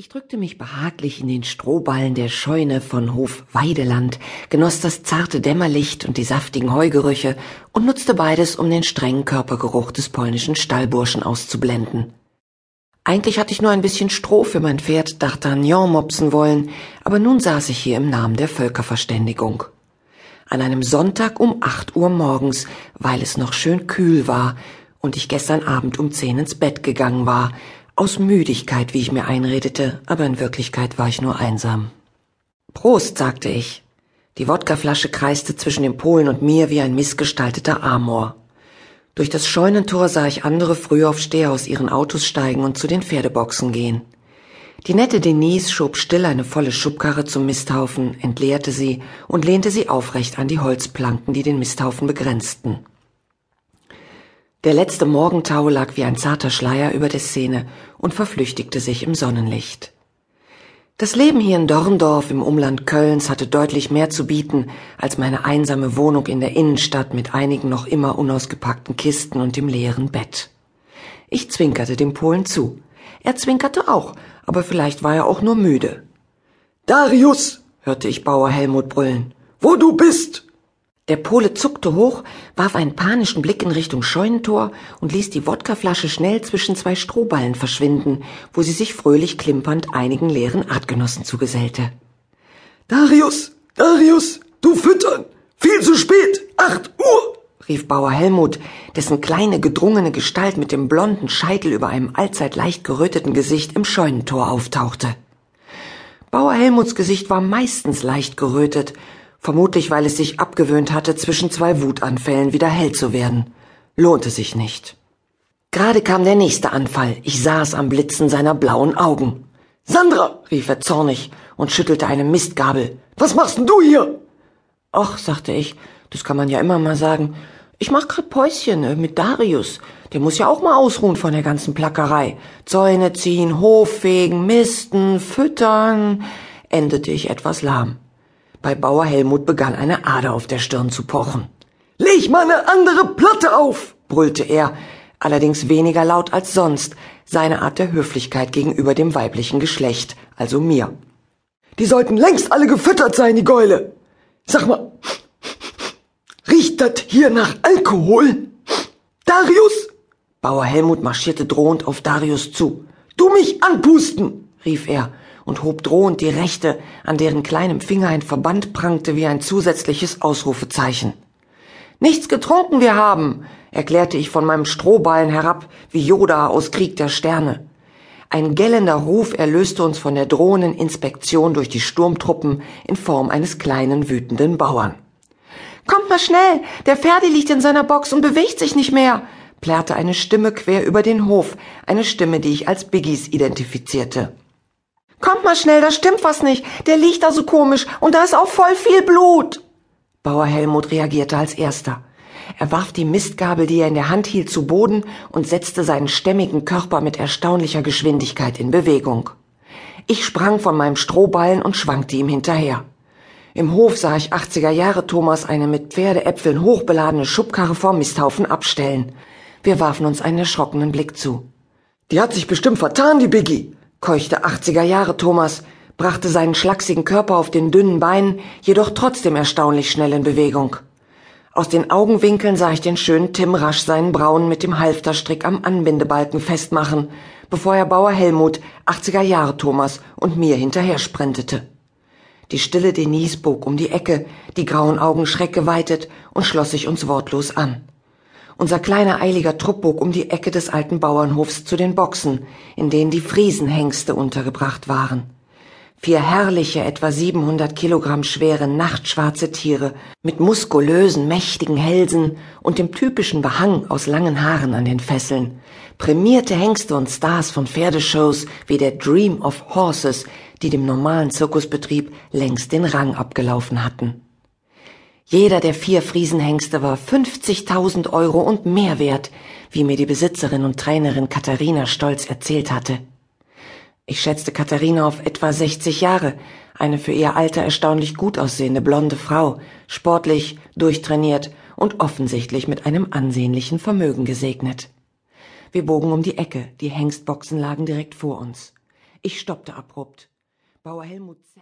Ich drückte mich behaglich in den Strohballen der Scheune von Hof Weideland, genoss das zarte Dämmerlicht und die saftigen Heugerüche und nutzte beides, um den strengen Körpergeruch des polnischen Stallburschen auszublenden. Eigentlich hatte ich nur ein bisschen Stroh für mein Pferd D'Artagnan mopsen wollen, aber nun saß ich hier im Namen der Völkerverständigung. An einem Sonntag um acht Uhr morgens, weil es noch schön kühl war und ich gestern Abend um zehn ins Bett gegangen war, aus Müdigkeit, wie ich mir einredete, aber in Wirklichkeit war ich nur einsam. Prost, sagte ich. Die Wodkaflasche kreiste zwischen dem Polen und mir wie ein missgestalteter Amor. Durch das Scheunentor sah ich andere Frühaufsteher aus ihren Autos steigen und zu den Pferdeboxen gehen. Die nette Denise schob still eine volle Schubkarre zum Misthaufen, entleerte sie und lehnte sie aufrecht an die Holzplanken, die den Misthaufen begrenzten. Der letzte Morgentau lag wie ein zarter Schleier über der Szene und verflüchtigte sich im Sonnenlicht. Das Leben hier in Dorndorf im Umland Kölns hatte deutlich mehr zu bieten als meine einsame Wohnung in der Innenstadt mit einigen noch immer unausgepackten Kisten und dem leeren Bett. Ich zwinkerte dem Polen zu. Er zwinkerte auch, aber vielleicht war er auch nur müde. Darius, hörte ich Bauer Helmut brüllen. Wo du bist? Der Pole zuckte hoch, warf einen panischen Blick in Richtung Scheunentor und ließ die Wodkaflasche schnell zwischen zwei Strohballen verschwinden, wo sie sich fröhlich klimpernd einigen leeren Artgenossen zugesellte. Darius, Darius, du füttern! Viel zu spät! Acht Uhr! rief Bauer Helmut, dessen kleine gedrungene Gestalt mit dem blonden Scheitel über einem allzeit leicht geröteten Gesicht im Scheunentor auftauchte. Bauer Helmuts Gesicht war meistens leicht gerötet, vermutlich weil es sich abgewöhnt hatte, zwischen zwei Wutanfällen wieder hell zu werden. Lohnte sich nicht. Gerade kam der nächste Anfall. Ich saß am Blitzen seiner blauen Augen. Sandra, rief er zornig und schüttelte eine Mistgabel. Was machst denn du hier? Ach, sagte ich, das kann man ja immer mal sagen. Ich mach grad Päuschen äh, mit Darius. Der muss ja auch mal ausruhen von der ganzen Plackerei. Zäune ziehen, Hof fegen, misten, füttern, endete ich etwas lahm. Bei Bauer Helmut begann eine Ader auf der Stirn zu pochen. Leg mal eine andere Platte auf, brüllte er, allerdings weniger laut als sonst, seine Art der Höflichkeit gegenüber dem weiblichen Geschlecht, also mir. Die sollten längst alle gefüttert sein, die Gäule. Sag mal, riecht das hier nach Alkohol? Darius? Bauer Helmut marschierte drohend auf Darius zu. Du mich anpusten, rief er und hob drohend die rechte, an deren kleinem Finger ein Verband prangte wie ein zusätzliches Ausrufezeichen. Nichts getrunken wir haben, erklärte ich von meinem Strohballen herab, wie Yoda aus Krieg der Sterne. Ein gellender Ruf erlöste uns von der drohenden Inspektion durch die Sturmtruppen in Form eines kleinen wütenden Bauern. Kommt mal schnell, der Pferde liegt in seiner Box und bewegt sich nicht mehr, plärrte eine Stimme quer über den Hof, eine Stimme, die ich als Biggies identifizierte. Kommt mal schnell, da stimmt was nicht. Der liegt da so komisch und da ist auch voll viel Blut. Bauer Helmut reagierte als erster. Er warf die Mistgabel, die er in der Hand hielt, zu Boden und setzte seinen stämmigen Körper mit erstaunlicher Geschwindigkeit in Bewegung. Ich sprang von meinem Strohballen und schwankte ihm hinterher. Im Hof sah ich 80er Jahre Thomas eine mit Pferdeäpfeln hochbeladene Schubkarre vor Misthaufen abstellen. Wir warfen uns einen erschrockenen Blick zu. Die hat sich bestimmt vertan, die Biggie, keuchte 80er Jahre Thomas, brachte seinen schlachsigen Körper auf den dünnen Beinen, jedoch trotzdem erstaunlich schnell in Bewegung. Aus den Augenwinkeln sah ich den schönen Tim rasch seinen Brauen mit dem Halfterstrick am Anbindebalken festmachen, bevor er Bauer Helmut, 80er Jahre Thomas und mir hinterher sprintete. Die stille Denise bog um die Ecke, die grauen Augen schreckgeweitet und schloss sich uns wortlos an. Unser kleiner eiliger Trupp bog um die Ecke des alten Bauernhofs zu den Boxen, in denen die Friesenhengste untergebracht waren. Vier herrliche, etwa 700 Kilogramm schwere, nachtschwarze Tiere mit muskulösen, mächtigen Hälsen und dem typischen Behang aus langen Haaren an den Fesseln. Prämierte Hengste und Stars von Pferdeshows wie der Dream of Horses, die dem normalen Zirkusbetrieb längst den Rang abgelaufen hatten. Jeder der vier Friesenhengste war 50.000 Euro und mehr wert, wie mir die Besitzerin und Trainerin Katharina stolz erzählt hatte. Ich schätzte Katharina auf etwa 60 Jahre, eine für ihr Alter erstaunlich gut aussehende blonde Frau, sportlich, durchtrainiert und offensichtlich mit einem ansehnlichen Vermögen gesegnet. Wir bogen um die Ecke, die Hengstboxen lagen direkt vor uns. Ich stoppte abrupt. Bauer Helmut